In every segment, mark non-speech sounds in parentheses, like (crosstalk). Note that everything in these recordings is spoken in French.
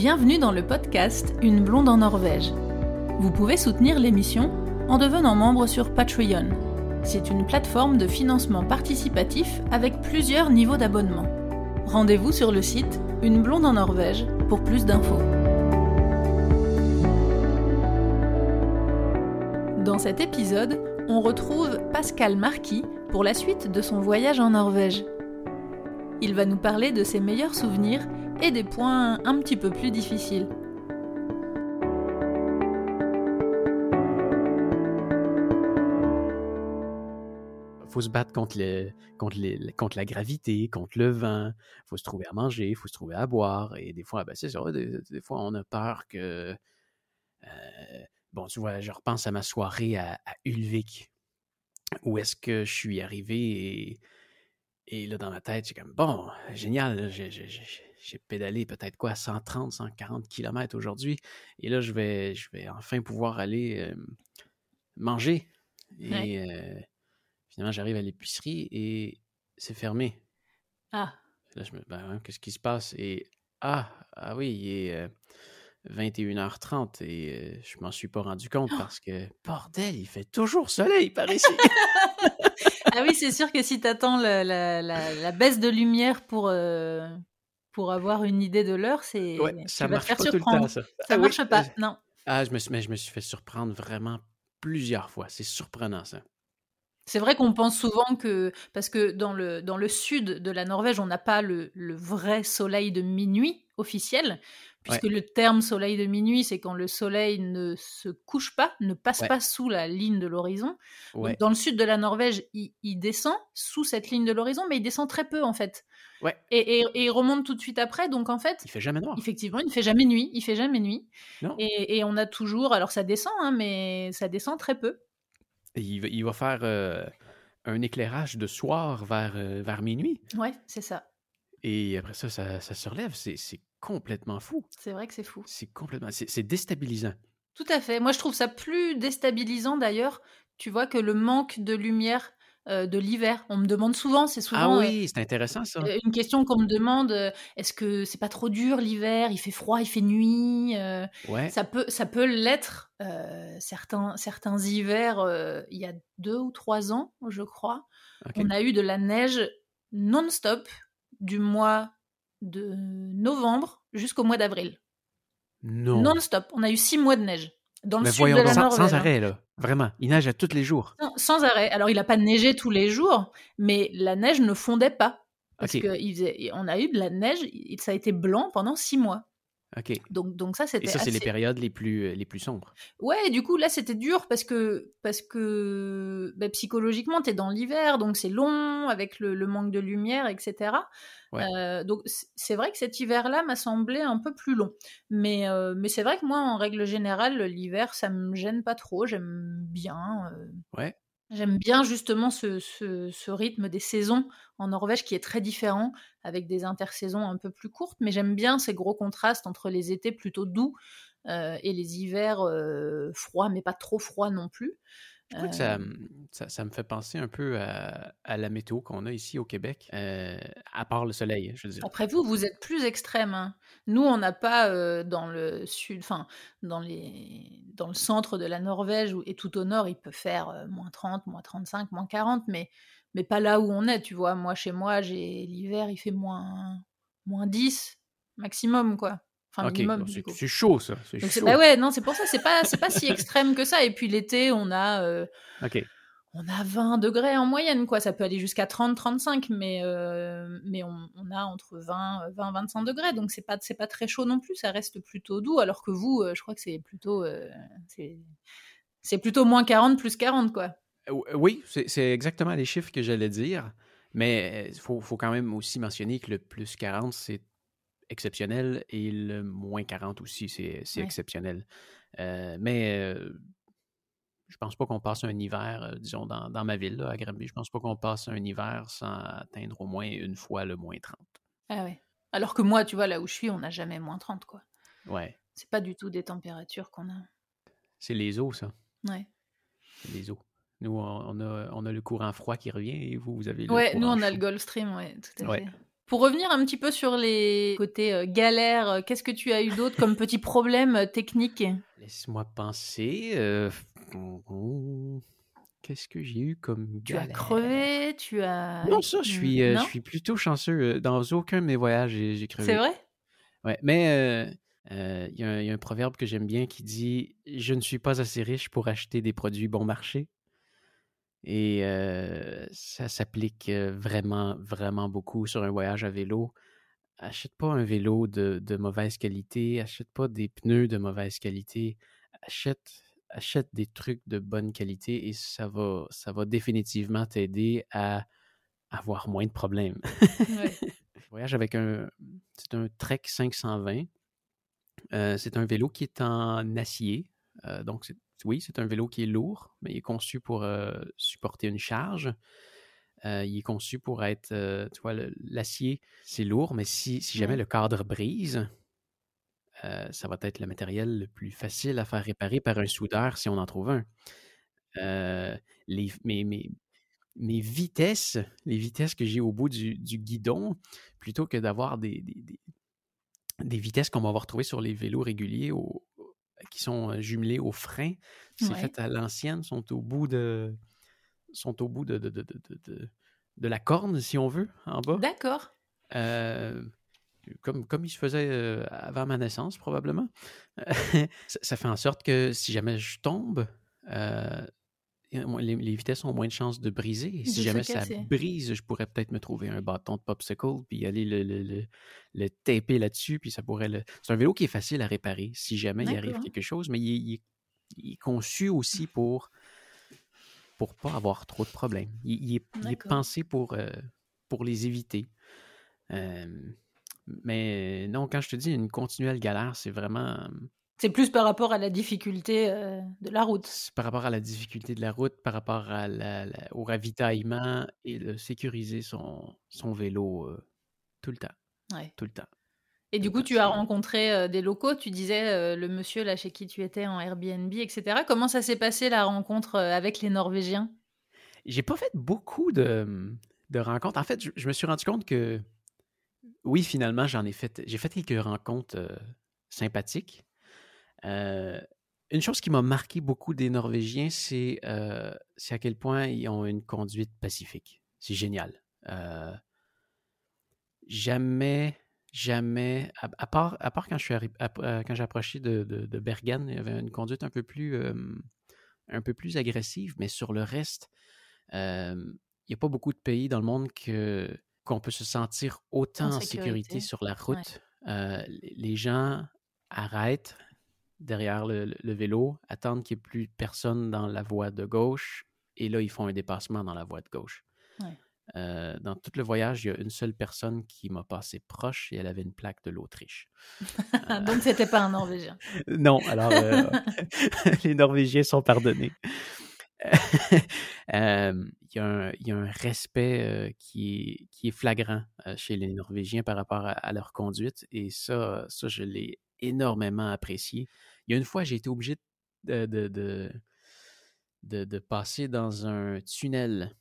Bienvenue dans le podcast Une blonde en Norvège. Vous pouvez soutenir l'émission en devenant membre sur Patreon. C'est une plateforme de financement participatif avec plusieurs niveaux d'abonnement. Rendez-vous sur le site Une blonde en Norvège pour plus d'infos. Dans cet épisode, on retrouve Pascal Marquis pour la suite de son voyage en Norvège. Il va nous parler de ses meilleurs souvenirs et des points un petit peu plus difficiles. faut se battre contre, le, contre, les, contre la gravité, contre le vent. faut se trouver à manger, faut se trouver à boire. Et des fois, ben, c'est ça, des, fois, on a peur que. Euh, bon, tu vois, je repense à ma soirée à, Ulvik, où est-ce que je suis arrivé et, et là, dans ma tête, j'ai comme, bon, génial, j'ai pédalé peut-être quoi, 130, 140 km aujourd'hui. Et là, je vais, je vais enfin pouvoir aller euh, manger. Et euh, finalement, j'arrive à l'épicerie et c'est fermé. Ah. Là, je me ben, hein, qu'est-ce qui se passe? Et ah, ah oui, il est 21h30 euh, et je m'en suis pas rendu compte oh! parce que, bordel, il fait toujours soleil par ici. (laughs) ah oui, c'est sûr que si tu attends la, la, baisse de lumière pour, pour avoir une idée de l'heure, c'est ça marche pas tout le temps. Ça, ça ah marche pas, non. Ah, je me, suis, mais je me suis fait surprendre vraiment plusieurs fois. C'est surprenant ça. C'est vrai qu'on pense souvent que, parce que dans le, dans le sud de la Norvège, on n'a pas le, le, vrai soleil de minuit officiel, puisque le terme soleil de minuit, c'est quand le soleil ne se couche pas, ne passe pas sous la ligne de l'horizon. Dans le sud de la Norvège, il, descend sous cette ligne de l'horizon, mais il descend très peu en fait. Ouais. Et, il remonte tout de suite après, donc en fait. Il fait jamais noir. Effectivement, il ne fait jamais nuit. Il fait jamais nuit. Et, on a toujours. Alors ça descend, hein, mais ça descend très peu. Il, va, faire euh, un éclairage de soir vers, euh, vers minuit. Ouais, c'est ça. Et après ça, ça, ça se relève. C'est complètement fou. C'est vrai que c'est fou. C'est complètement. C'est déstabilisant. Tout à fait. Moi, je trouve ça plus déstabilisant d'ailleurs. Tu vois que le manque de lumière euh, de l'hiver. On me demande souvent, c'est ah souvent. Ah oui, c'est intéressant ça. Euh, une question qu'on me demande euh, est-ce que c'est pas trop dur l'hiver? Il fait froid, il fait nuit. ouais. Ça peut, ça peut l'être. certains, certains hivers, il y a deux ou trois ans, je crois, on a eu de la neige non-stop du mois de novembre jusqu'au mois d'avril. Non. Non-stop. On a eu six mois de neige. Dans le sud de la sans, sans, arrêt, là. Vraiment. Il neige à tous les jours. sans arrêt. Alors, il n'a pas neigé tous les jours, mais la neige ne fondait pas. Parce qu'on on a eu de la neige, ça a été blanc pendant six mois. Donc, donc ça, c'était. Et ça, c'est les périodes les plus, euh, les plus sombres. Ouais, du coup, là, c'était dur parce que, parce que bah, psychologiquement, tu es dans l'hiver, donc c'est long, avec le, manque de lumière, etc. Euh, donc, c'est vrai que cet hiver-là m'a semblé un peu plus long. Mais, euh, mais c'est vrai que moi, en règle générale, l'hiver, ça me gêne pas trop. J'aime bien. Ouais. J'aime bien justement ce, rythme des saisons en Norvège qui est très différent, avec des intersaisons un peu plus courtes, mais j'aime bien ces gros contrastes entre les étés plutôt doux euh, et les hivers euh, froids, mais pas trop froids non plus. Je crois que ça, euh, ça, me fait penser un peu à, la météo qu'on a ici au Québec, à part le soleil, je veux dire. Après vous, vous êtes plus extrême. Hein. Nous, on n'a pas dans le sud, enfin, dans, les, dans le centre de la Norvège et tout au nord, il peut faire moins 30, moins 35, moins 40, mais, mais pas là où on est, tu vois. Moi, chez moi, j'ai l'hiver, il fait moins, moins 10 maximum, quoi. C'est chaud, ça. C'est Bah ouais, non, c'est pour ça. C'est pas, c'est pas si extrême que ça. Et puis l'été, on a. Euh, on a 20 degrés en moyenne, quoi. Ça peut aller jusqu'à 30, 35, mais, euh, mais on, a entre 20, 20, 25 degrés. Donc c'est pas, c'est pas très chaud non plus. Ça reste plutôt doux. Alors que vous, euh, je crois que c'est plutôt. c'est plutôt moins 40, plus 40, quoi. Oui, c'est exactement les chiffres que j'allais dire. Mais il faut, faut, quand même aussi mentionner que le plus 40, c'est exceptionnel et le moins 40 aussi, c'est exceptionnel. Euh, mais euh, je pense pas qu'on passe un hiver, euh, disons, dans, dans, ma ville, à Granby, je pense pas qu'on passe un hiver sans atteindre au moins une fois le moins 30. Ah ouais. Alors que moi, tu vois, là où je suis, on n'a jamais moins 30, quoi. Ouais. C'est pas du tout des températures qu'on a. C'est les eaux, ça. Ouais. C'est les eaux. Nous, on a, on a le courant froid qui revient et vous, vous avez le Ouais, nous, on a le Gulf Stream, ouais, tout à fait. Pour revenir un petit peu sur les côtés euh, galères, euh, qu'est-ce que tu as eu d'autre comme (laughs) petits problèmes euh, techniques Laisse-moi penser. Qu'est-ce que j'ai eu comme Tu as crevé, tu as... Non, ça, je suis, je suis plutôt chanceux. Dans aucun de mes voyages, j'ai crevé. C'est vrai? Ouais, mais il y, a un proverbe que j'aime bien qui dit « Je ne suis pas assez riche pour acheter des produits bon marché ». Et ça s'applique vraiment, vraiment beaucoup sur un voyage à vélo. Achète pas un vélo de, mauvaise qualité, achète pas des pneus de mauvaise qualité, achète, achète des trucs de bonne qualité et ça va, ça va définitivement t'aider à avoir moins de problèmes. (laughs) voyage avec un, c'est un Trek 520. c'est un vélo qui est en acier, donc c'est oui, c'est un vélo qui est lourd, mais il est conçu pour euh, supporter une charge. Euh, il est conçu pour être, euh, tu vois, l'acier, c'est lourd, mais si, jamais le cadre brise, ça va être le matériel le plus facile à faire réparer par un soudeur si on en trouve un. les, mes, mes, vitesses, les vitesses que j'ai au bout du, guidon, plutôt que d'avoir des, des, vitesses qu'on va retrouver sur les vélos réguliers au, qui sont jumelés au frein. C'est fait à l'ancienne, sont au bout de sont au bout de, de, de, de, la corne, si on veut, en bas. D'accord. comme, comme il se faisait avant ma naissance, probablement. (laughs) ça, fait en sorte que si jamais je tombe, les, vitesses ont moins de chances de briser. si jamais ça brise, je pourrais peut-être me trouver un bâton de popsicle puis aller le, le, le, taper là-dessus. Puis ça pourrait le... C'est un vélo qui est facile à réparer si jamais il arrive quelque chose, mais il, est, conçu aussi pour pour pas avoir trop de problèmes. Il, est, pensé pour, euh, pour les éviter. mais non, quand je te dis une continuelle galère, c'est vraiment c'est plus par rapport à la difficulté euh, de la route. Par rapport à la difficulté de la route, par rapport à au ravitaillement et de sécuriser son, son vélo euh, tout le temps. Ouais. Tout le temps. Et du coup, tu as rencontré euh, des locaux, tu disais le monsieur là chez qui tu étais en Airbnb, etc. Comment ça s'est passé la rencontre avec les Norvégiens? J'ai pas fait beaucoup de, de rencontres. En fait, je, je, me suis rendu compte que oui, finalement, j'en ai fait. J'ai fait quelques rencontres sympathiques. Euh, une chose qui m'a marqué beaucoup des Norvégiens, euh, c'est à quel point ils ont une conduite pacifique. C'est génial. Euh, jamais, jamais, à, part, à part quand je suis quand j'ai approché de, de, Bergen, il y avait une conduite un peu plus, un peu plus agressive, mais sur le reste, il n'y a pas beaucoup de pays dans le monde que qu'on peut se sentir autant en sécurité, sur la route. les gens arrêtent, derrière le, vélo, attendre qu'il n'y ait plus personne dans la voie de gauche, et là, ils font un dépassement dans la voie de gauche. Euh, dans tout le voyage, il y a une seule personne qui m'a passé proche et elle avait une plaque de l'Autriche. (laughs) Euh, Donc, c'était pas un Norvégien. (laughs) non, alors euh, (laughs) les Norvégiens sont pardonnés. il, y a un, respect qui, est, flagrant chez les Norvégiens par rapport à, leur conduite et ça, ça je l'ai énormément apprécié. Il y a une fois, j'ai été obligé de, de, de, passer dans un tunnel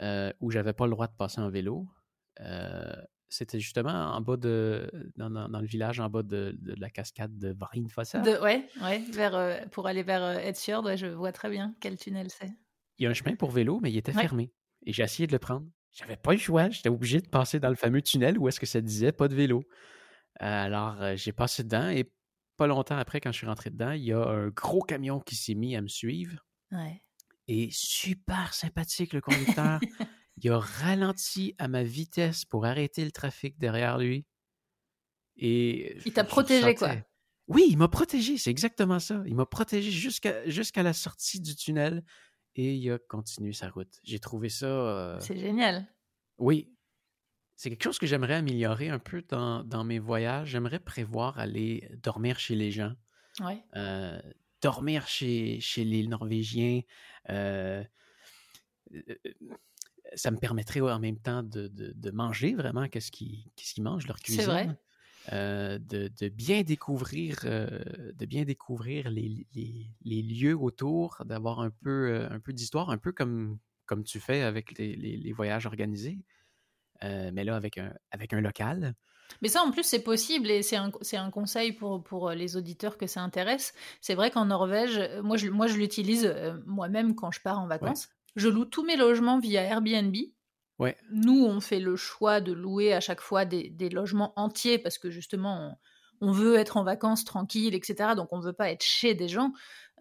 euh, où j'avais pas le droit de passer en vélo. Euh, c'était justement en bas de dans, dans, le village en bas de, de la cascade de Varinfossa. Ouais, ouais, vers euh, pour aller vers Edsfjord, ouais, je vois très bien quel tunnel c'est. Il y a un chemin pour vélo, mais il était fermé. Et j'ai essayé de le prendre. J'avais pas le choix, j'étais obligé de passer dans le fameux tunnel où est-ce que ça disait pas de vélo. Alors j'ai passé dedans et pas longtemps après, quand je suis rentré dedans, il y a un gros camion qui s'est mis à me suivre. Et super sympathique, le conducteur. (laughs) il a ralenti à ma vitesse pour arrêter le trafic derrière lui. Et il t'a protégé, quoi. Oui, il m'a protégé, c'est exactement ça. Il m'a protégé jusqu'à jusqu'à la sortie du tunnel et il a continué sa route. J'ai trouvé ça. Euh, c'est génial. Oui, c'est quelque chose que j'aimerais améliorer un peu dans, mes voyages. J'aimerais prévoir aller dormir chez les gens. Euh, dormir chez, chez les Norvégiens. Euh, euh, ça me permettrait en même temps de, manger vraiment qu'est-ce qu'ils mangent, leur cuisine. C'est vrai. de, bien découvrir, de bien découvrir les, lieux autour, d'avoir un peu, un peu d'histoire, un peu comme, comme tu fais avec les, les voyages organisés. Mais là, avec un, avec un local. Mais ça, en plus, c'est possible et c'est un, un, conseil pour, pour les auditeurs que ça intéresse. C'est vrai qu'en Norvège, moi, je, moi, je l'utilise moi-même quand je pars en vacances. Je loue tous mes logements via Airbnb. Ouais. Nous, on fait le choix de louer à chaque fois des, des logements entiers parce que justement, on, veut être en vacances tranquille, etc. Donc, on ne veut pas être chez des gens.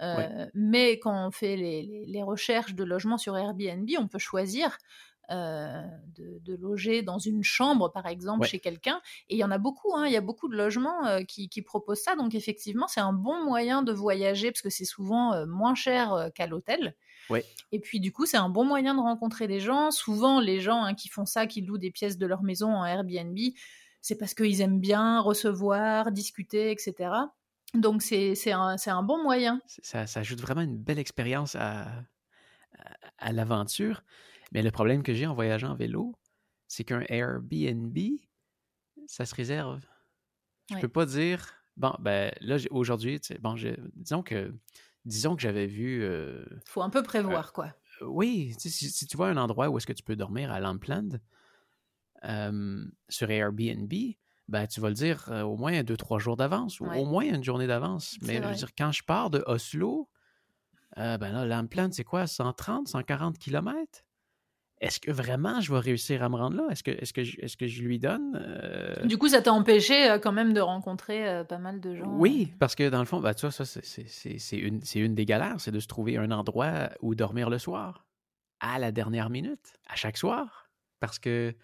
Euh, mais quand on fait les, les, recherches de logements sur Airbnb, on peut choisir euh, de, loger dans une chambre, par exemple, chez quelqu'un. Et il y en a beaucoup, hein, il y a beaucoup de logements euh, qui, proposent ça. Donc effectivement, c'est un bon moyen de voyager parce que c'est souvent euh, moins cher qu'à l'hôtel. Et puis du coup, c'est un bon moyen de rencontrer des gens. Souvent, les gens hein, qui font ça, qui louent des pièces de leur maison en Airbnb, c'est parce qu'ils aiment bien recevoir, discuter, etc. Donc c'est un, un, bon moyen. Ça, ça, ajoute vraiment une belle expérience à, à l'aventure. Mais le problème que j'ai en voyageant en vélo, c'est qu'un Airbnb, ça se réserve. Je ne peux pas dire, bon, ben là, aujourd'hui, bon, disons que, disons que j'avais vu. Il euh, faut un peu prévoir, quoi. Euh, oui, si, tu vois un endroit où est-ce que tu peux dormir à Lampland, euh, sur Airbnb, ben, tu vas le dire au moins deux, trois jours d'avance ou au moins une journée d'avance. Mais je veux dire, quand je pars de Oslo, ben là, Lampland, c'est quoi, 130, 140 kilomètres? Est-ce que vraiment je vais réussir à me rendre là? Est-ce que, est-ce que, je, est-ce que je lui donne? Euh? Du coup, ça t'a empêché euh, quand même de rencontrer euh, pas mal de gens. Oui, parce que dans le fond, bah, tu vois, ça, c'est, une, une des galères, c'est de se trouver un endroit où dormir le soir, à la dernière minute, à chaque soir. Parce que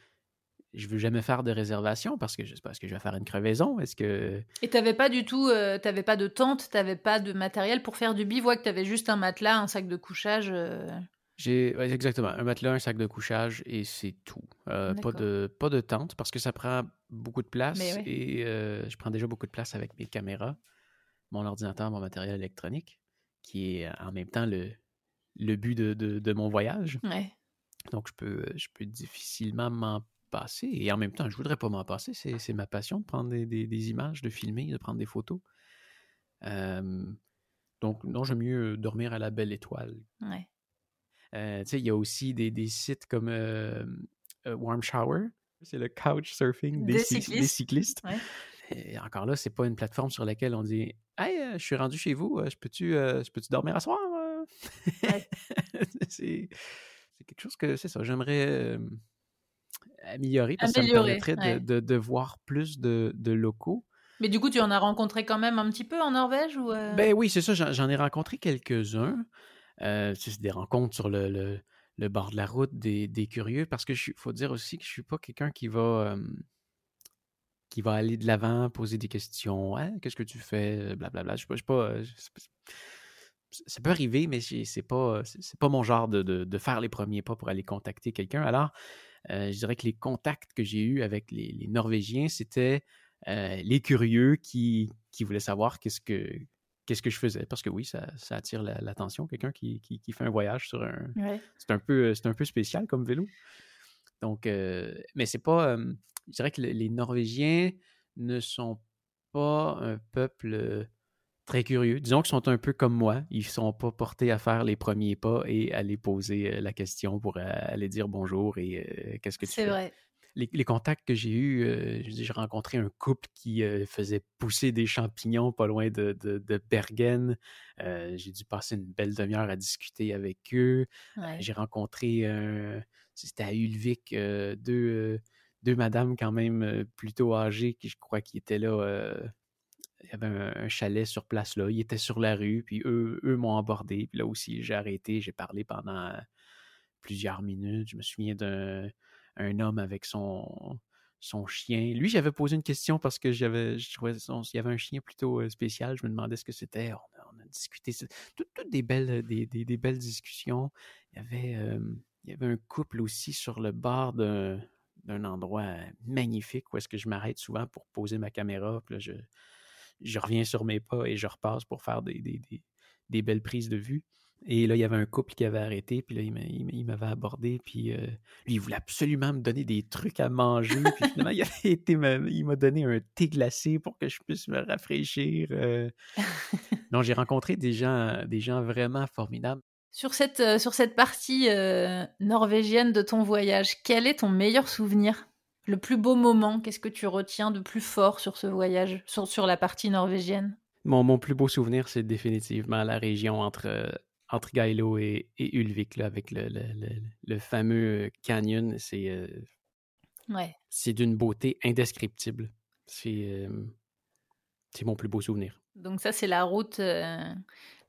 je veux jamais faire de réservation parce que je sais pas, est-ce que je vais faire une crevaison? Est-ce que. Et t'avais pas du tout, t'avais pas de tente, t'avais pas de matériel pour faire du bivouac, t'avais juste un matelas, un sac de couchage. J'ai exactement un matelas, un sac de couchage et c'est tout. Euh, pas de pas de tente parce que ça prend beaucoup de place et euh, je prends déjà beaucoup de place avec mes caméras, mon ordinateur, mon matériel électronique, qui est en même temps le, le but de, de, mon voyage. Donc je peux je peux difficilement m'en passer et en même temps je voudrais pas m'en passer. C'est ma passion de prendre des, des, images, de filmer, de prendre des photos. Euh, donc non, j'aime mieux dormir à la belle étoile. Ouais. Euh, il y a aussi des, des sites comme euh, euh, Warm Shower, c'est le couch surfing des, cyclistes. Et encore là, c'est pas une plateforme sur laquelle on dit Hey, je suis rendu chez vous, je peux-tu peux dormir à soir? (laughs) c'est quelque chose que c'est ça, j'aimerais améliorer parce que ça me permettrait de, de, voir plus de, de locaux. Mais du coup, tu en as rencontré quand même un petit peu en Norvège ou Ben oui, c'est ça. J'en ai rencontré quelques-uns. Euh, c'est des rencontres sur le, le, bord de la route, des, des curieux, parce que faut dire aussi que je suis pas quelqu'un qui va qui va aller de l'avant, poser des questions. Hein, qu'est-ce que tu fais? Blablabla. Je pas. Euh, ça peut arriver, mais c'est pas c'est pas mon genre de, de, faire les premiers pas pour aller contacter quelqu'un. Alors, euh, je dirais que les contacts que j'ai eus avec les, Norvégiens, c'était les curieux qui, qui voulaient savoir qu'est-ce que qu'est-ce que je faisais? Parce que oui, ça, attire l'attention. Quelqu'un qui, fait un voyage sur un. C'est un, peu, un peu spécial comme vélo. Donc, euh, mais c'est pas. Euh, je dirais que les Norvégiens ne sont pas un peuple euh, très curieux. Disons qu'ils sont un peu comme moi. Ils ne sont pas portés à faire les premiers pas et à aller poser la question pour aller dire bonjour et qu'est-ce que tu fais? C'est vrai les, contacts que j'ai eus, euh, j'ai rencontré un couple qui euh, faisait pousser des champignons pas loin de, Bergen. Euh, j'ai dû passer une belle demi-heure à discuter avec eux. j'ai rencontré, c'était à Ulvik, deux, deux madames quand même plutôt âgées qui, je crois, qui étaient là. il y avait un, chalet sur place là. Ils étaient sur la rue, puis eux, eux m'ont abordé. Puis là aussi, j'ai arrêté, j'ai parlé pendant plusieurs minutes. Je me souviens d'un un homme avec son, chien. Lui, j'avais posé une question parce que j'avais, je trouvais il y avait un chien plutôt euh, spécial. Je me demandais ce que c'était. On, a discuté, toutes, des belles, discussions. Il y avait, euh, il y avait un couple aussi sur le bord d'un, endroit magnifique où est-ce que je m'arrête souvent pour poser ma caméra. Puis je, je reviens sur mes pas et je repasse pour faire des belles prises de vue. Et là, il y avait un couple qui avait arrêté, puis là, il m'avait abordé, puis euh, lui, il voulait absolument me donner des trucs à manger, puis finalement, (laughs) il, été, il m'a donné un thé glacé pour que je puisse me rafraîchir. Euh. (laughs) Non, j'ai rencontré des gens, des gens vraiment formidables. Sur cette, euh, sur cette partie euh, norvégienne de ton voyage, quel est ton meilleur souvenir? Le plus beau moment Qu'est-ce que tu retiens de plus fort sur ce voyage, sur, sur la partie norvégienne? Mon, mon plus beau souvenir, c'est définitivement la région entre, entre Geilo et, et Ulvik, là, avec le, le, le, le fameux canyon. C'est euh, Ouais. c'est d'une beauté indescriptible. C'est euh, c'est mon plus beau souvenir. Donc ça, c'est la route, euh,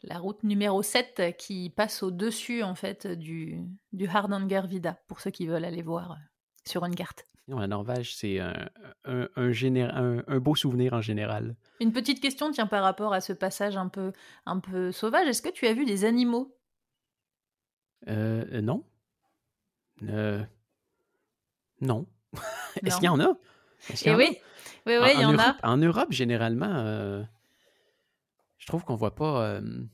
la route numéro 7 qui passe au-dessus, en fait, du, du Hardangervidda, pour ceux qui veulent aller voir sur une carte. La Norvège, c'est un, un, beau souvenir en général. Une petite question, tiens, par rapport à ce passage un peu, un peu sauvage. Est-ce que tu as vu des animaux? Euh, euh, non. Euh, non. (laughs) Est-ce qu'il y en a? Y Eh en a? oui, oui, il y en Europe, a. En Europe, généralement, euh, je trouve qu'on voit pas, euh,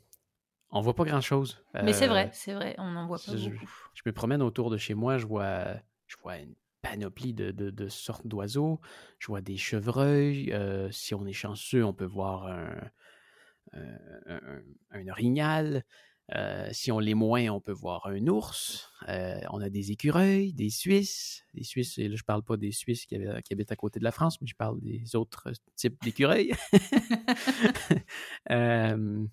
on voit pas grand-chose. Mais c'est Euh, vrai, c'est vrai, on n'en voit pas je- beaucoup. Je me promène autour de chez moi, je vois, je vois une panoplie de, de- de sortes d'oiseaux. Je vois des chevreuils. euh, si on est chanceux, on peut voir un, un, un- un orignal. Euh, si on l'est moins, on peut voir un ours. Euh, on a des écureuils, des Suisses. Des Suisses, et là, je parle pas des Suisses qui, habitent à côté de la France, mais je parle des autres types d'écureuils. (laughs) (laughs) Euh,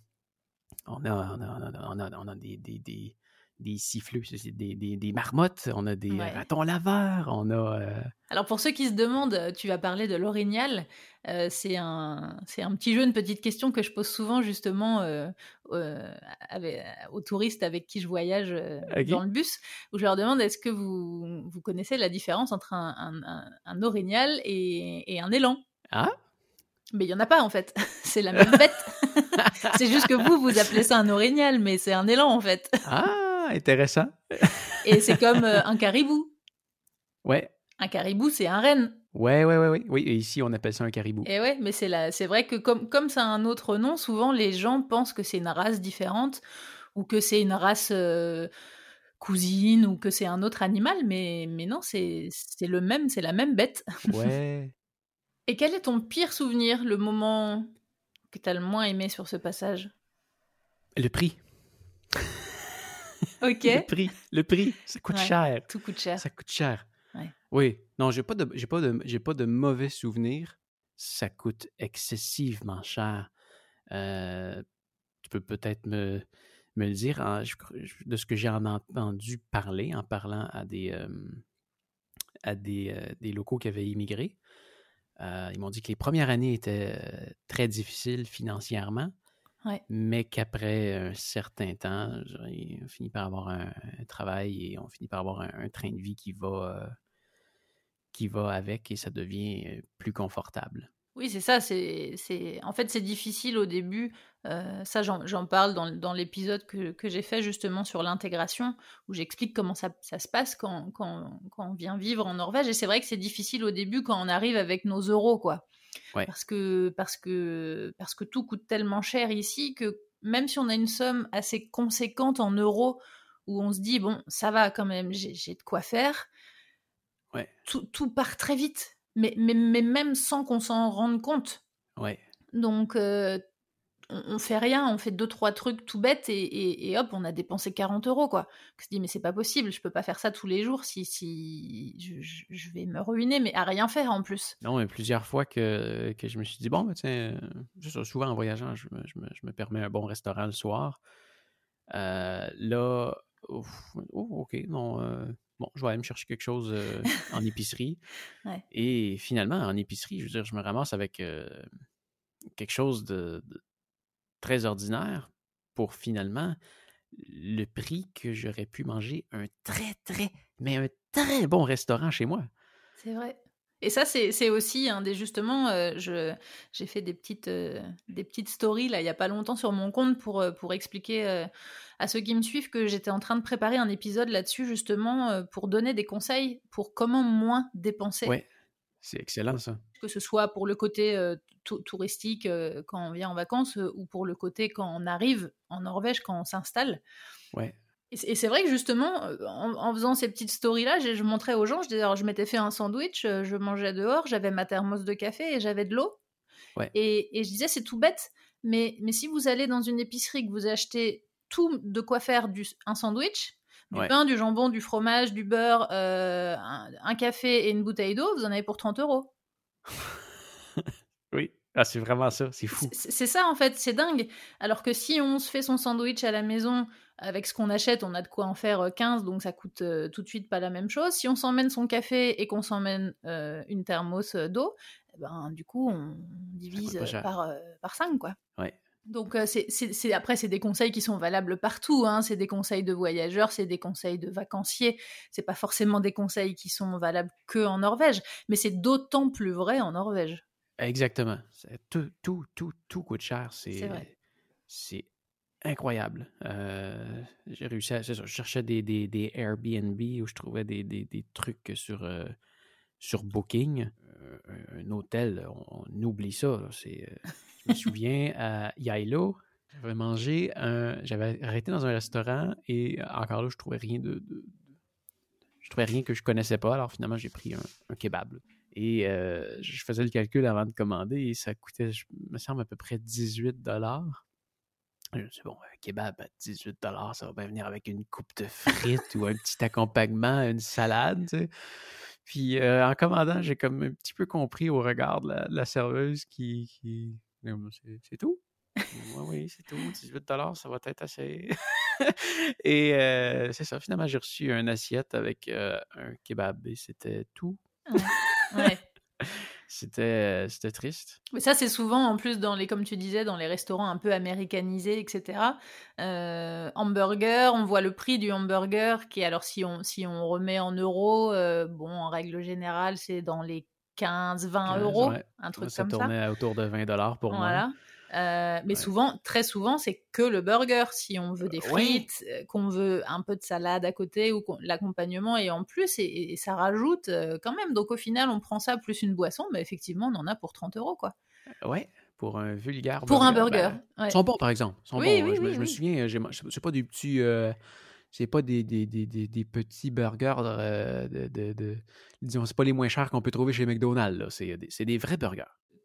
on, a, on, a, on, a, on a- on a des, des, des, des siffleux, des, des, des marmottes, on a des Ouais. ratons laveurs, on a... euh, Alors pour ceux qui se demandent, euh, tu vas parler de l'orignal. euh, c'est un, c'est un petit jeu, une petite question que je pose souvent justement euh, avec- aux touristes avec qui je voyage dans le bus, où je leur demande est-ce que vous, vous connaissez la différence entre un, un- un- un orignal et, et un élan? Ah? Mais il y en a pas en fait, (laughs) c'est la même bête. (laughs) c'est juste que vous, vous appelez ça un orignal, mais c'est un élan en fait. Ah, intéressant. (laughs) Et c'est comme euh, un caribou. Ouais, Un caribou, c'est un renne. ouais, ouais, ouais, ouais. Oui, et ici, on appelle ça un caribou. Et ouais, mais c'est la... c'est vrai que comme, comme ça a un autre nom, souvent les gens pensent que c'est une race différente ou que c'est une race euh, cousine ou que c'est un autre animal, mais, mais non, c'est c'est le même, c'est la même bête. (laughs) Ouais. Et quel est ton pire souvenir, le moment que tu as le moins aimé sur ce passage? Le prix. Ok, Le prix. Le prix. Ça coûte Ouais. cher. tout coûte cher. Ça coûte cher. Ouais. Oui. Non, j'ai pas de, j'ai pas de, j'ai pas de mauvais souvenirs. Ça coûte excessivement cher. Euh, tu peux peut-être me, me le dire hein, je- de ce que j'ai en entendu parler en parlant à des, euh, à des, euh, des locaux qui avaient immigré. Ils m'ont dit que les premières années étaient très difficiles financièrement, Ouais. mais qu'après un certain temps, on finit par avoir un, un travail et on finit par avoir un, un train de vie qui va, euh, qui va avec et ça devient euh, plus confortable. Oui, c'est ça. C'est, c'est... En fait, c'est difficile au début. euh, ça, j'en, j'en parle dans, dans l'épisode que, que j'ai fait justement sur l'intégration, où j'explique comment ça, ça se passe quand, quand, quand on vient vivre en Norvège. Et c'est vrai que c'est difficile au début quand on arrive avec nos euros, quoi. Ouais. Parce, que, parce, que, parce que tout coûte tellement cher ici que même si on a une somme assez conséquente en euros, où on se dit, bon, ça va quand même, j'ai, de quoi faire, Ouais. tout, tout part très vite. Mais, mais, mais même sans qu'on s'en rende compte. Ouais. Donc, euh, on, on fait rien, on fait deux, trois trucs tout bêtes et, et- et hop, on a dépensé 40 euros, quoi. On se dit, mais c'est pas possible, je peux pas faire ça tous les jours si, si je, vais me ruiner, mais à rien faire en plus. Non, mais plusieurs fois que, que je me suis dit, bon, ben, tiens, euh, souvent en voyageant, je me, je me- je me permets un bon restaurant le soir. Euh, là, ouf, oh, ok, non, euh, bon, je vais aller me chercher quelque chose euh, (laughs) en épicerie. Ouais. Et finalement, en épicerie, je veux dire, je me ramasse avec euh, quelque chose de, de très ordinaire pour finalement le prix que j'aurais pu manger un très, très, mais un très bon restaurant chez moi. C'est vrai. Et ça, c'est aussi un des justement, euh, je- j'ai fait des petites, euh, des petites stories là il y a pas longtemps sur mon compte pour, euh, pour expliquer euh, à ceux qui me suivent que j'étais en train de préparer un épisode là-dessus justement pour donner des conseils pour comment moins dépenser. Ouais, c'est excellent ça. Que ce soit pour le côté euh, tou- touristique euh, quand on vient en vacances euh, ou pour le côté quand on arrive en Norvège, quand on s'installe. Ouais. Et c'est- vrai que justement, en, en faisant ces petites stories-là, je, je montrais aux gens, je, disais, alors, je m'étais fait un sandwich, je mangeais dehors, j'avais ma thermos de café et j'avais de l'eau. Ouais. Et, et je disais, c'est tout bête, mais, mais si vous allez dans une épicerie, que vous achetez tout de quoi faire du, un sandwich, du Ouais. pain, du jambon, du fromage, du beurre, euh, un, un café et une bouteille d'eau, vous en avez pour 30 euros. (laughs) Oui. Ah, c'est vraiment ça. C'est fou. C'est ça en fait, c'est dingue. Alors que si on se fait son sandwich à la maison avec ce qu'on achète, on a de quoi en faire euh, 15, donc ça coûte euh, tout de suite pas la même chose. Si on s'emmène son café et qu'on s'emmène euh, une thermos euh, d'eau, eh ben, du coup on divise euh, par, euh, par 5 quoi. Ouais. Donc euh, c'est- c'est c'est- après c'est des conseils qui sont valables partout. Hein. C'est des conseils de voyageurs, c'est des conseils de vacanciers. C'est pas forcément des conseils qui sont valables que en Norvège, mais c'est d'autant plus vrai en Norvège. Exactement. Tout, tout, tout, tout coûte cher. C'est C'est vrai. c'est incroyable. Euh, j'ai réussi à. c'est ça, je cherchais des, des, des Airbnb où je trouvais des, des, des trucs sur, euh, sur Booking. Un, hôtel, on, oublie ça. C'est, euh, je me souviens à Yailo, j'avais mangé. J'avais arrêté dans un restaurant et euh, encore là, je trouvais rien de. je trouvais rien que je connaissais pas. Alors finalement, j'ai pris un, kebab. Et euh, je faisais le calcul avant de commander et ça coûtait, je me semble, à peu près 18 dollars. Je me suis dit, bon, un kebab à 18 dollars, ça va bien venir avec une coupe de frites ou un petit accompagnement, une salade, tu sais. Puis euh, en commandant, j'ai comme un petit peu compris au regard de la, serveuse qui. c'est tout? Oui, oui, c'est tout. 18 dollars, ça va être assez. (laughs) et euh, c'est ça, finalement, j'ai reçu une assiette avec euh, un kebab et c'était tout. Ouais. C'était c'était triste. Mais ça, c'est souvent, en plus, dans les, comme tu disais, dans les restaurants un peu américanisés, etc. Euh, hamburger, on voit le prix du hamburger qui, alors, si on, si on remet en euros, euh, bon, en règle générale, c'est dans les 15, 20 15, euros, ouais. un truc ça comme ça. tournait autour de 20 dollars pour moi. Euh, mais Ouais. souvent, très souvent, c'est que le burger. Si on veut des Euh, ouais. frites, euh, qu'on veut un peu de salade à côté ou l'accompagnement et en plus, et, et ça rajoute quand même. Donc au final, on prend ça plus une boisson, mais effectivement, on en a pour 30 euros, quoi. Ouais, pour un vulgaire Pour un burger. ben, ouais. Sont bons, par exemple. Sont Oui, bons. oui, je, me, je me souviens, c'est pas des petits. euh, c'est pas des, des, des, des, des petits burgers euh, de, de, de- Disons, c'est pas les moins chers qu'on peut trouver chez McDonald's. des, c'est des vrais burgers.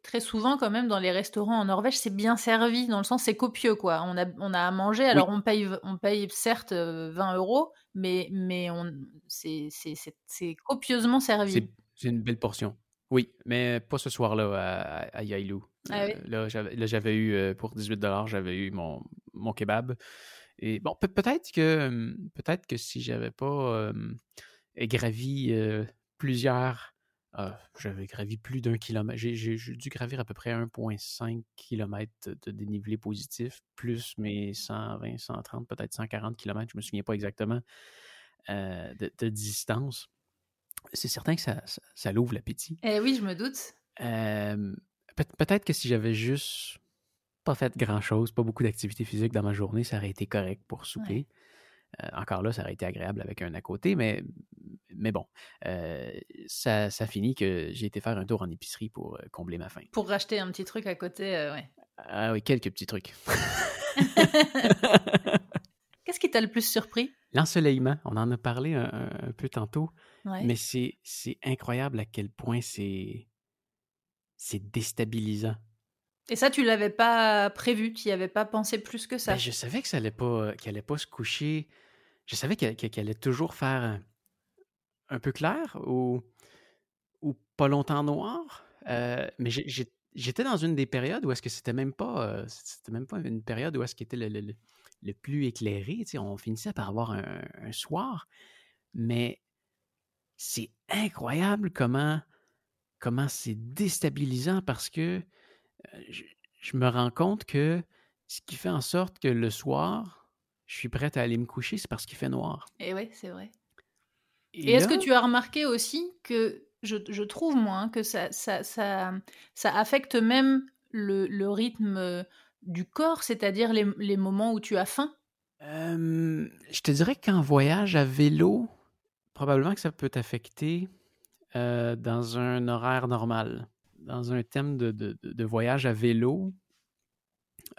Très souvent, quand même, dans les restaurants en Norvège, c'est bien servi, dans le sens c'est copieux, quoi. On a, on a à manger, alors on, paye, on paye certes euh, 20 euros, mais, mais on, c'est, copieusement servi. C'est une belle portion. Oui, mais pas ce soir-là à, à Yailou. Ah oui? Euh, là, j'avais eu, euh, pour 18 j'avais eu mon, mon kebab. Et bon, peut- peut-être que peut-être que si j'avais pas hum, gravi euh, plusieurs. Ah, j'avais gravi plus d'un kilomètre. J'ai dû gravir à peu près 1,5 km de dénivelé positif, plus mes 120, 130, peut-être 140 km, je me souviens pas exactement, euh, de, de distance. C'est certain que ça, ça, ça l'ouvre l'appétit. Eh oui, je me doute. Euh, peut- Peut-être que si j'avais juste pas fait grand-chose, pas beaucoup d'activité physique dans ma journée, ça aurait été correct pour souper. Euh, encore là, ça aurait été agréable avec un à côté, mais, mais bon, euh, ça, ça finit que j'ai été faire un tour en épicerie pour euh, combler ma faim. Pour racheter un petit truc à côté, euh, ouais. Ah oui, quelques petits trucs. (laughs) Qu'est-ce qui t'a le plus surpris? L'ensoleillement, on en a parlé un, peu tantôt, Ouais. mais c'est c'est incroyable à quel point c'est c'est déstabilisant. Et ça, tu l'avais pas prévu, tu n'y avais pas pensé plus que ça. Ben, je savais que ça allait pas, qu'elle allait pas se coucher. Je savais qu'elle allait toujours faire un, peu clair ou, pas longtemps noir. Euh, mais j'étais dans une des périodes où est-ce que c'était même pas, euh, c'était même pas une période où est-ce qu'il était le, plus éclairé. on finissait par avoir un, un soir, mais c'est incroyable comment comment c'est déstabilisant parce que euh, je, je me rends compte que ce qui fait en sorte que le soir, je suis prête à aller me coucher, c'est parce qu'il fait noir. Et ouais, c'est vrai. Et, Et est-ce que tu as remarqué aussi que, je, je trouve moi, hein, que ça, ça, ça, ça affecte même le, le rythme euh, du corps, c'est-à-dire les, les moments où tu as faim? Euh, je te dirais qu'en voyage à vélo, probablement que ça peut t'affecter euh, dans un horaire normal. Dans un thème de, de- voyage à vélo,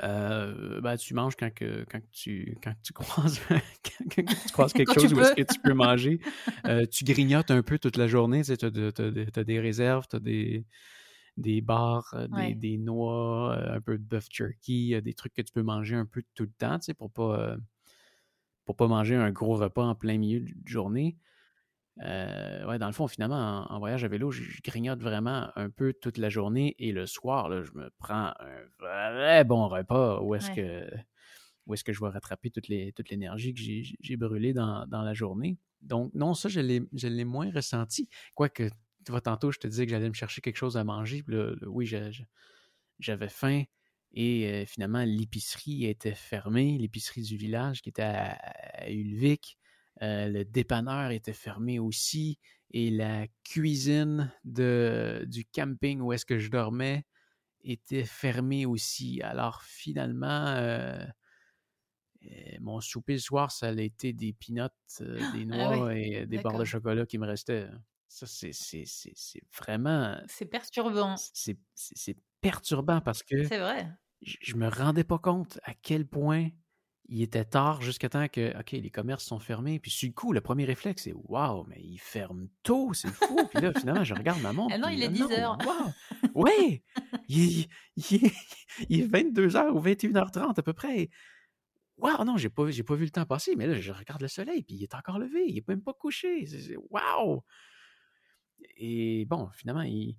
euh, ben, tu manges quand, que, quand, tu, quand tu croises, (laughs) quand tu croises quelque chose où est-ce que tu peux manger. Euh, (laughs) tu grignotes un peu toute la journée. Tu as, des réserves, tu as des, des bars, euh, des, Ouais. des noix, un peu de bœuf jerky, des trucs que tu peux manger un peu tout le temps tu sais, pour pas, pour pas manger un gros repas en plein milieu de journée. Euh, ouais, dans le fond, finalement, en, voyage à vélo, je, grignote vraiment un peu toute la journée et le soir, là, je me prends un vrai bon repas où est-ce que où est-ce que je vais rattraper toute, les, toute l'énergie que j'ai, brûlée dans, la journée. Donc, non, ça, je l'ai, moins ressenti. Quoique, tu vois, tantôt, je te disais que j'allais me chercher quelque chose à manger. oui, j'avais faim. Et euh, finalement, l'épicerie était fermée, l'épicerie du village qui était à, Ulvik. Euh, le dépanneur était fermé aussi. Et la cuisine de, du camping où est-ce que je dormais était fermée aussi. Alors finalement, euh, mon souper le soir, ça a été des peanuts, des ah noix et des barres de chocolat qui me restaient. Ça, c'est vraiment. C'est perturbant. C'est perturbant parce que. C'est vrai. Je me rendais pas compte à quel point il était tard jusqu'à temps que, OK, les commerces sont fermés. Puis, du coup, le premier réflexe, c'est Waouh, mais ils ferment tôt, c'est fou. puis là, finalement, je regarde ma montre. Ah non, il est 10 ah heures. Wow. Oui, il, il, est 22 h ou 21h30 à peu près. Waouh, non, j'ai pas, pas vu le temps passer, mais là, je regarde le soleil, puis il est encore levé, il est même pas couché. Waouh! Et bon, finalement, il,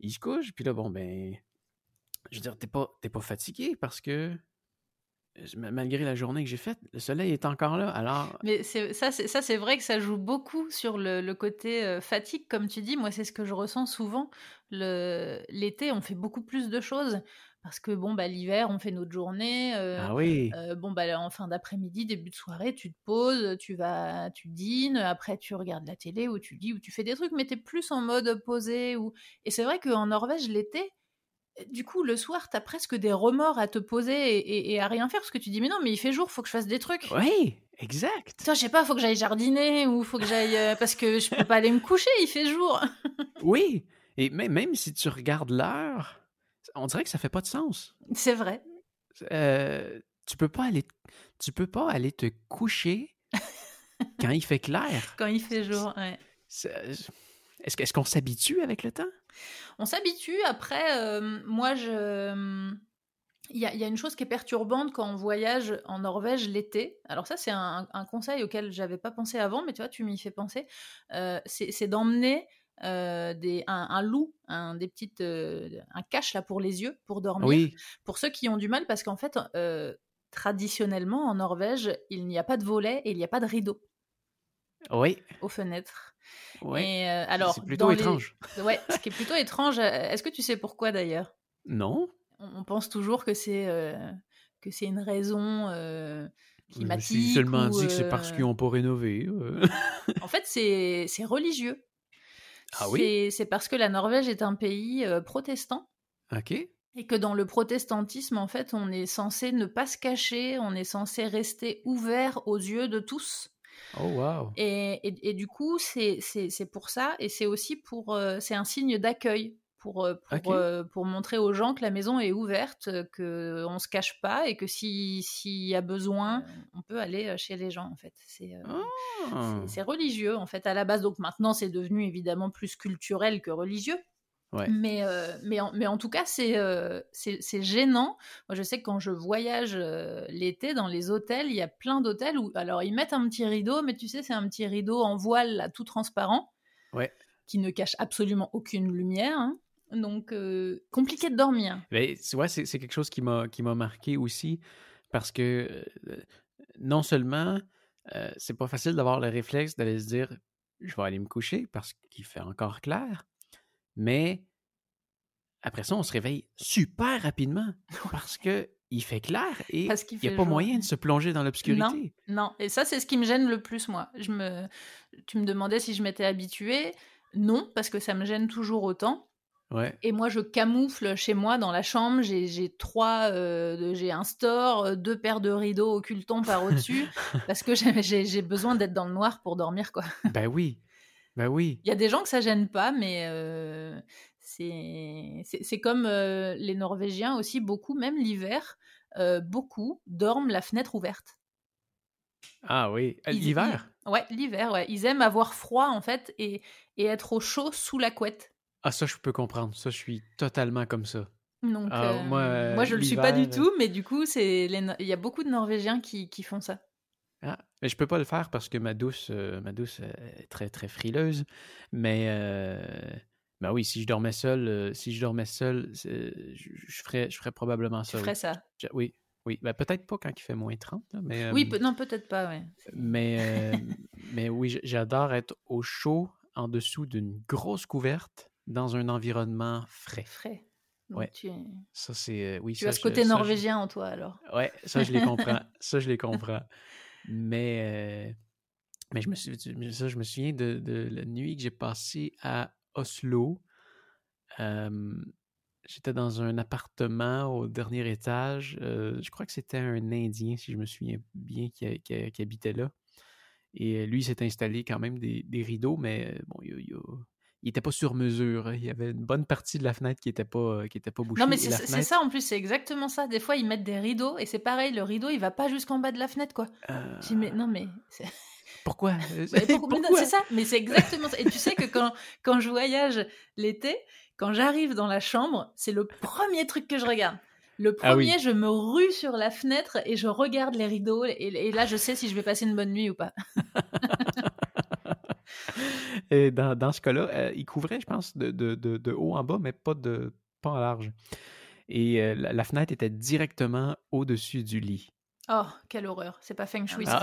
il se couche, puis là, bon, ben, je veux dire, t'es pas, pas fatigué parce que malgré la journée que j'ai faite, le soleil est encore là. Alors. Mais ça, c'est vrai que ça joue beaucoup sur le, côté euh, fatigue, comme tu dis. Moi, c'est ce que je ressens souvent. L'été, on fait beaucoup plus de choses. Parce que bon, bah, l'hiver, on fait notre journée. Euh, ah oui. Euh, bon, bah, en fin d'après-midi, début de soirée, tu te poses, tu vas, tu dînes, après tu regardes la télé ou tu lis ou tu fais des trucs, mais tu es plus en mode posé. Ou... Et c'est vrai qu'en Norvège, l'été, du coup, le soir, tu as presque des remords à te poser et, à rien faire parce que tu dis, mais non, mais il fait jour, faut que je fasse des trucs. Oui, exact. Toi, je sais pas, faut que j'aille jardiner ou faut que j'aille. Euh, parce que je peux pas aller me coucher, il fait jour. (laughs) oui, et même, même si tu regardes l'heure on dirait que ça fait pas de sens. C'est vrai. Euh, tu peux pas aller, tu peux pas aller te coucher (laughs) quand il fait clair. Quand il fait jour, ouais. Est-ce, est qu'on s'habitue avec le temps? On s'habitue. Après, euh, moi, je. Il y, a, une chose qui est perturbante quand on voyage en Norvège l'été. Alors ça, c'est un, conseil auquel j'avais pas pensé avant, mais tu vois, tu m'y fais penser. Euh, c'est d'emmener euh, des, un, loup, un, des petites, euh, un cache là pour les yeux, pour dormir. Pour ceux qui ont du mal, parce qu'en fait, traditionnellement en Norvège, il n'y a pas de volet et il n'y a pas de rideau. Oui. Aux fenêtres. Oui. alors, c'est plutôt étrange. (laughs) Ouais, ce qui est plutôt étrange. Est-ce que tu sais pourquoi d'ailleurs? Non. On, pense toujours que c'est que c'est une raison climatique. Je seulement dit que c'est parce qu'ils n'ont pas rénové. (laughs) en fait, c'est religieux. Ah oui? C'est parce que la Norvège est un pays euh, protestant. Ok. Et que dans le protestantisme, en fait, on est censé ne pas se cacher, on est censé rester ouvert aux yeux de tous. Oh wow. Et, et, du coup, c'est pour ça, et c'est aussi pour, euh, c'est un signe d'accueil pour, euh, euh, pour, montrer aux gens que la maison est ouverte, qu'on ne se cache pas et que s'il y a besoin, on peut aller chez les gens en fait. C'est religieux en fait à la base. Donc maintenant c'est devenu évidemment plus culturel que religieux. Mais, mais, en, mais en tout cas, c'est c'est gênant. Moi, je sais que quand je voyage l'été dans les hôtels, il y a plein d'hôtels où, alors, ils mettent un petit rideau, mais tu sais, c'est un petit rideau en voile, là, tout transparent, ouais. qui ne cache absolument aucune lumière. Hein. Donc, euh, compliqué de dormir. Mais, tu vois, c'est quelque chose qui m'a marqué aussi parce que euh, non seulement euh, c'est pas facile d'avoir le réflexe d'aller se dire je vais aller me coucher parce qu'il fait encore clair, mais après ça, on se réveille super rapidement (laughs) parce que il fait clair et il n'y a pas moyen de se plonger dans l'obscurité. Non, non, et ça, c'est ce qui me gêne le plus, moi. Je me... Tu me demandais si je m'étais habituée. Non, parce que ça me gêne toujours autant. Et moi, je camoufle chez moi dans la chambre. J'ai trois, euh, j'ai un store, euh, deux paires de rideaux occultants par au-dessus, (laughs) parce que j'ai besoin d'être dans le noir pour dormir, quoi. Ben oui, ben oui. Il y a des gens que ça gêne pas, mais euh, c'est comme les Norvégiens aussi, beaucoup, même l'hiver, beaucoup dorment la fenêtre ouverte. Ah oui, l'hiver? Ouais, l'hiver. Ouais. Ils aiment avoir froid en fait et, et être au chaud sous la couette. Ah, ça, je peux comprendre. Ça, je suis totalement comme ça. Donc, ah, moi, moi, je le suis pas du tout, mais du coup, c'est il y a beaucoup de Norvégiens qui, qui font ça. Ah, mais je peux pas le faire parce que ma douce, euh, ma douce est très très frileuse. Mais euh, ben oui, si je dormais seul, euh, si je dormais seul, je, je ferais, je ferais probablement ça. Tu ferais ça? oui, oui. Ben, peut-être pas quand il fait moins 30, mais. oui, non, peut-être pas, ouais. Mais, (laughs) mais oui, j'adore être au chaud en dessous d'une grosse couverte dans un environnement frais. Frais. ouais. Tu, ça, c'est. oui, tu as ce côté norvégien en toi, alors. Ouais, ça, je les comprends. (laughs) ça, je les comprends. Mais, euh, mais je, me suis, ça, je me souviens de, la nuit que j'ai passée à Oslo. J'étais dans un appartement au dernier étage. Euh, je crois que c'était un Indien, si je me souviens bien, qui, habitait là. Et lui, s'est installé quand même des, rideaux, mais bon, il, il, il était pas sur mesure. Il y avait une bonne partie de la fenêtre qui était pas, qui était pas bouchée. Non, mais c'est ça en plus, c'est exactement ça. Des fois, ils mettent des rideaux et c'est pareil, le rideau, il va pas jusqu'en bas de la fenêtre, quoi. Euh... mais non, mais. Pourquoi, Pourquoi? C'est ça, mais c'est exactement ça. Et tu sais que quand, quand je voyage l'été, quand j'arrive dans la chambre, c'est le premier truc que je regarde. Le ah premier, je me rue sur la fenêtre et je regarde les rideaux et, et là, je sais si je vais passer une bonne nuit ou pas. (laughs) (laughs) Et dans, dans ce cas-là, euh, il couvrait, je pense, de, de, de, haut en bas, mais pas, de, pas en large. Et euh, la, fenêtre était directement au-dessus du lit. Oh, quelle horreur. C'est pas feng shui. Ah.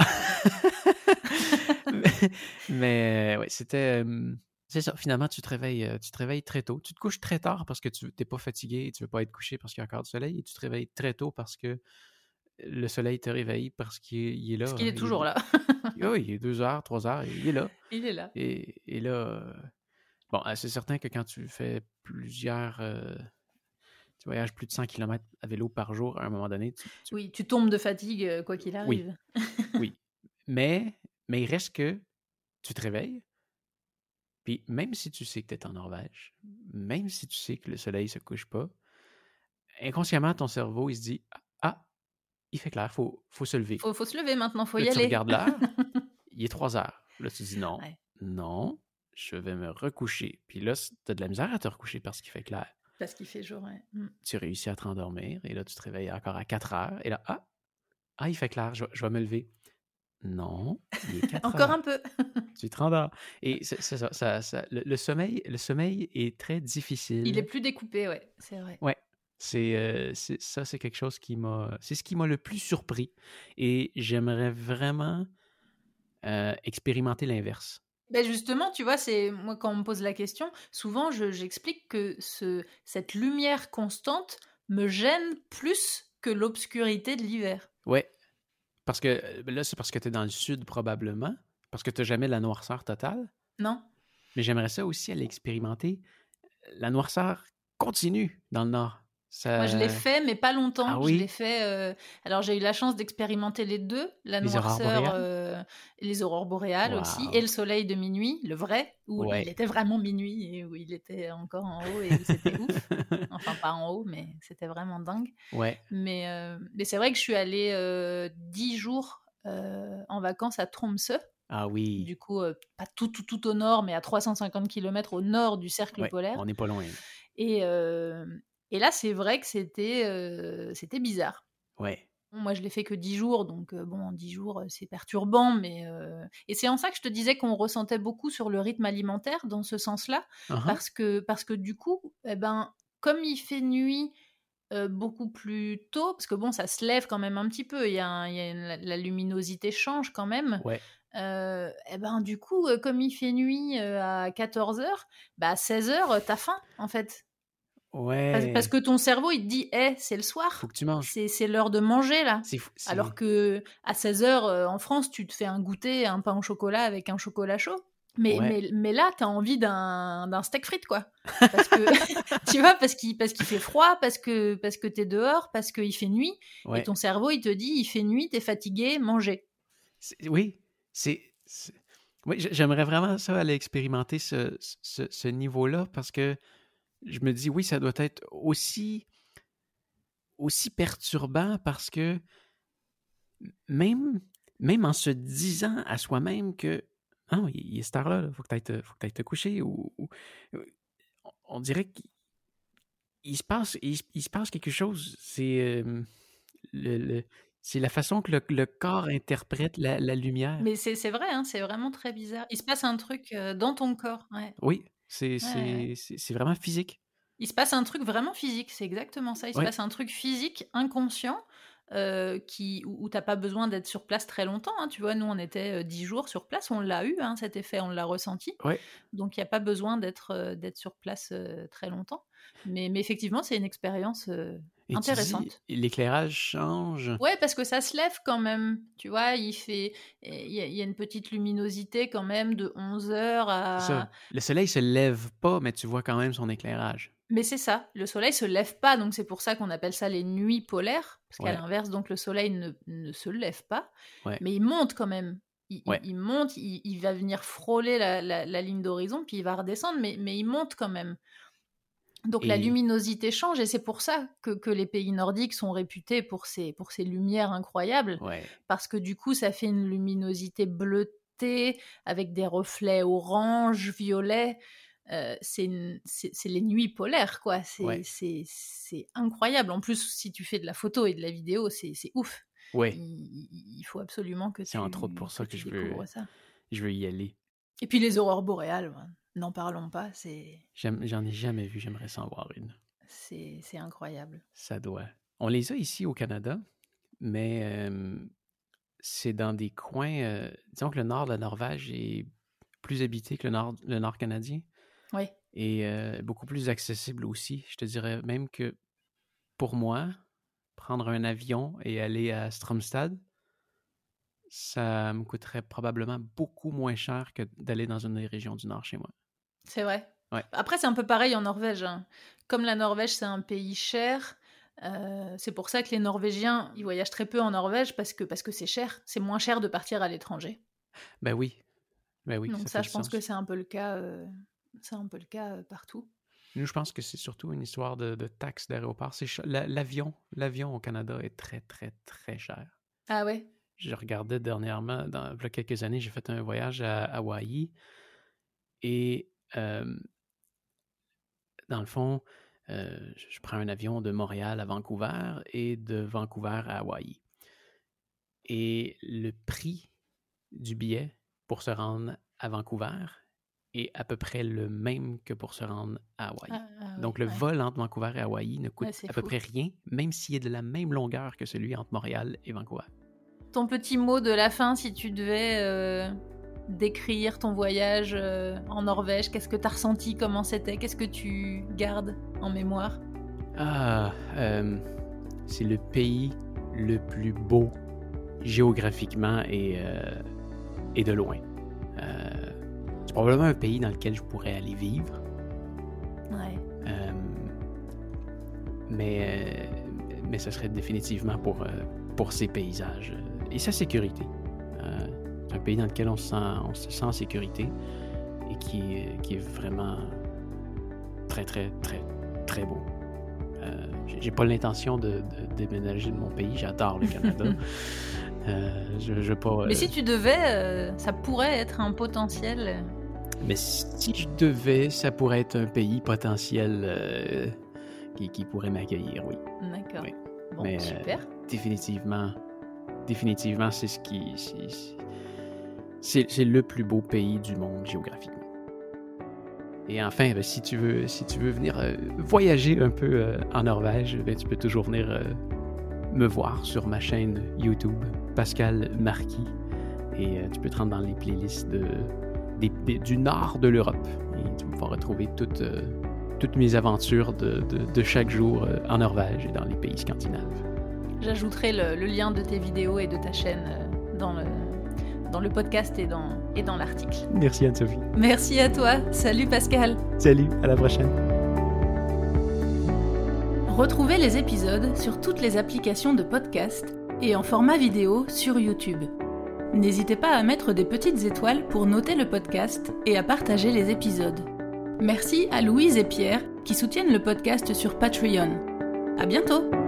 (laughs) mais, mais ouais, c'était. c'est ça, finalement, tu te, réveilles, tu te réveilles très tôt. Tu te couches très tard parce que tu n'es pas fatigué et tu ne veux pas être couché parce qu'il y a encore du soleil. Et tu te réveilles très tôt parce que le soleil te réveille parce qu'il est là. Parce qu'il est toujours là. oui, il est deux heures, trois heures, il est là. (laughs) Il est là. Et, là, euh, bon, euh, c'est certain que quand tu fais plusieurs. Euh, tu voyages plus de 100 km à vélo par jour à un moment donné. Oui, tu tombes de fatigue quoi qu'il arrive. Oui. (laughs) oui. Mais, mais il reste que tu te réveilles. Puis même si tu sais que tu es en Norvège, même si tu sais que le soleil se couche pas, inconsciemment, ton cerveau, il se dit Ah, il fait clair, faut, faut se lever. Faut, faut se lever maintenant, faut y là, aller. Tu regardes l'heure, il est 3 heures. Là, tu dis non, non, je vais me recoucher. Puis là, tu as de la misère à te recoucher parce qu'il fait clair. Parce qu'il fait jour. Mm. Tu réussis à te rendormir et là, tu te réveilles encore à 4 heures. Et là, ah, ah il fait clair, je, vais me lever. Non, il est (laughs) 4 Encore un peu. (laughs) tu te rendors. Et c'est ça, ça, ça le, sommeil, le sommeil est très difficile. Il est plus découpé, ouais, c'est vrai. Ouais, euh, c'est ça, c'est quelque chose qui m'a, c'est ce qui m'a le plus surpris. Et j'aimerais vraiment euh, expérimenter l'inverse. Ben justement, tu vois, c'est moi quand on me pose la question, souvent j'explique que ce, cette lumière constante me gêne plus que l'obscurité de l'hiver. Ouais, parce que euh, là c'est parce que tu es dans le sud probablement, parce que tu n'as jamais la noirceur totale. Non. Mais j'aimerais ça aussi aller expérimenter la noirceur continue dans le nord. Moi, je l'ai fait, mais pas longtemps. Ah je l'ai fait. Euh, alors, j'ai eu la chance d'expérimenter les deux, la noirceur, euh, les aurores boréales aussi, et le soleil de minuit, le vrai, où il était vraiment minuit et où il était encore en haut et c'était ouf. (laughs) Enfin, pas en haut, mais c'était vraiment dingue. Ouais. Mais, euh, mais c'est vrai que je suis allée dix jours en vacances à Tromsø. Ah oui. Du coup, pas tout, tout, tout au nord, mais à 350 km au nord du cercle polaire. On n'est pas loin. Et, et là, c'est vrai que c'était euh, c'était bizarre. Ouais. Moi, je l'ai fait que 10 jours, donc euh, bon, 10 jours, c'est perturbant, mais... Et c'est en ça que je te disais qu'on ressentait beaucoup sur le rythme alimentaire, dans ce sens-là, uh-huh. parce, que, parce que du coup, eh ben, comme il fait nuit beaucoup plus tôt, parce que bon, ça se lève quand même un petit peu, il y a, y a la, luminosité change quand même. Ouais. et ben du coup, comme il fait nuit à 14h, bah à 16h, t'as faim en fait. Ouais. Parce, que ton cerveau, il te dit, hé, c'est le soir. Faut que tu manges. C'est l'heure de manger, là. Alors que à 16h, euh, en France, tu te fais un goûter, un pain au chocolat avec un chocolat chaud. Mais, mais, mais, là, t'as envie d'un steak frites, quoi. Parce que, (laughs) (laughs) tu vois, parce qu'il parce qu'il fait froid, parce que, parce que t'es dehors, parce qu'il fait nuit. Et ton cerveau, il te dit, il fait nuit, t'es fatigué, manger. Oui, c'est... Oui, j'aimerais vraiment ça aller expérimenter ce, ce, ce niveau-là parce que je me dis, oui, ça doit être aussi, aussi perturbant parce que même, même en se disant à soi-même que ah, il est cette heure-là, il faut que tu ailles, te coucher, ou, on dirait qu'il se passe, il, se passe quelque chose. C'est le, C'est la façon que le, corps interprète la, lumière. Mais c'est vrai, hein, c'est vraiment très bizarre. Il se passe un truc euh, dans ton corps. Oui, c'est vraiment physique. Il se passe un truc vraiment physique, c'est exactement ça. Il se passe un truc physique, inconscient, euh, qui, où, tu n'as pas besoin d'être sur place très longtemps. Hein. Tu vois, nous, on était dix jours sur place, on l'a eu, hein, cet effet, on l'a ressenti. Donc, il n'y a pas besoin d'être d'être sur place très longtemps. Mais, mais effectivement, c'est une expérience intéressante. L'éclairage change. Ouais, parce que ça se lève quand même. Tu vois, il fait, il y, a une petite luminosité quand même de 11 heures à. Le soleil se lève pas, mais tu vois quand même son éclairage. Mais c'est ça, le soleil se lève pas, donc c'est pour ça qu'on appelle ça les nuits polaires, parce qu'à l'inverse, donc le soleil ne, ne se lève pas, mais il monte quand même. Il, il, monte, il, va venir frôler la, la, ligne d'horizon, puis il va redescendre, mais, mais il monte quand même. Donc la luminosité change et c'est pour ça que, que, les pays nordiques sont réputés pour ces, pour ces lumières incroyables. Parce que du coup, ça fait une luminosité bleutée avec des reflets orange, violet. Euh, c'est les nuits polaires, quoi. C'est incroyable. En plus, si tu fais de la photo et de la vidéo, c'est ouf. Ouais. Il, faut absolument que C'est entre autres pour ça que, je veux, ça. je veux y aller. Et puis les aurores boréales. N'en parlons pas, c'est. J'en ai jamais vu, j'aimerais s'en voir une. C'est incroyable. Ça doit. On les a ici au Canada, mais c'est dans des coins. Euh, disons que le nord de la Norvège est plus habité que le nord, le nord canadien. Oui. Et euh, beaucoup plus accessible aussi. Je te dirais même que pour moi, prendre un avion et aller à Stromstad, ça me coûterait probablement beaucoup moins cher que d'aller dans une des régions du nord chez moi. C'est vrai. Après, c'est un peu pareil en Norvège. Hein. Comme la Norvège, c'est un pays cher, euh, c'est pour ça que les Norvégiens, ils voyagent très peu en Norvège parce que parce que c'est cher. C'est moins cher de partir à l'étranger. Ben oui. Ben oui. Donc ça, je pense que c'est un peu le cas. Euh, c'est un peu le cas euh, partout. Nous, je pense que c'est surtout une histoire de, de taxes d'aéroport. L'avion, l'avion au Canada est très, très, très cher. Ah ouais? Je regardais dernièrement, dans il y a quelques années, j'ai fait un voyage à Hawaï et dans le fond, je prends un avion de Montréal à Vancouver et de Vancouver à Hawaï. Et le prix du billet pour se rendre à Vancouver est à peu près le même que pour se rendre à Hawaï. Ah, ah Donc le vol entre Vancouver et Hawaï ne coûte à peu près rien, même s'il est de la même longueur que celui entre Montréal et Vancouver. Ton petit mot de la fin, si tu devais décrire ton voyage euh, en Norvège? Qu'est-ce que tu as ressenti? Comment c'était? Qu'est-ce que tu gardes en mémoire? Ah, euh, c'est le pays le plus beau géographiquement et, euh, et de loin. c'est probablement un pays dans lequel je pourrais aller vivre. Ouais. mais, mais ce serait définitivement pour, pour ses paysages et sa sécurité un pays dans lequel on se sent, on se sent en sécurité et qui, qui est vraiment très, très, très, très beau. Euh, j'ai pas l'intention de, déménager de mon pays, j'adore le Canada. (laughs) euh, je, je pas, Mais si euh, tu devais, euh, ça pourrait être un potentiel. Mais si je devais, ça pourrait être un pays potentiel qui, qui, pourrait m'accueillir, oui. D'accord. Bon, Mais, super. définitivement, définitivement, c'est ce qui, c'est le plus beau pays du monde géographiquement. Et enfin, ben, si, tu veux, si tu veux venir euh, voyager un peu euh, en Norvège, ben, tu peux toujours venir euh, me voir sur ma chaîne YouTube, Pascal Marquis. Et tu peux te rendre dans les playlists du nord de l'Europe. Et tu vas retrouver toutes, toutes mes aventures de, de, chaque jour en Norvège et dans les pays scandinaves. J'ajouterai le, lien de tes vidéos et de ta chaîne dans le, dans le podcast et dans, et dans l'article. Merci Anne-Sophie. Merci à toi. Salut Pascal. Salut, à la prochaine. Retrouvez les épisodes sur toutes les applications de podcast et en format vidéo sur YouTube. N'hésitez pas à mettre des petites étoiles pour noter le podcast et à partager les épisodes. Merci à Louise et Pierre qui soutiennent le podcast sur Patreon. À bientôt!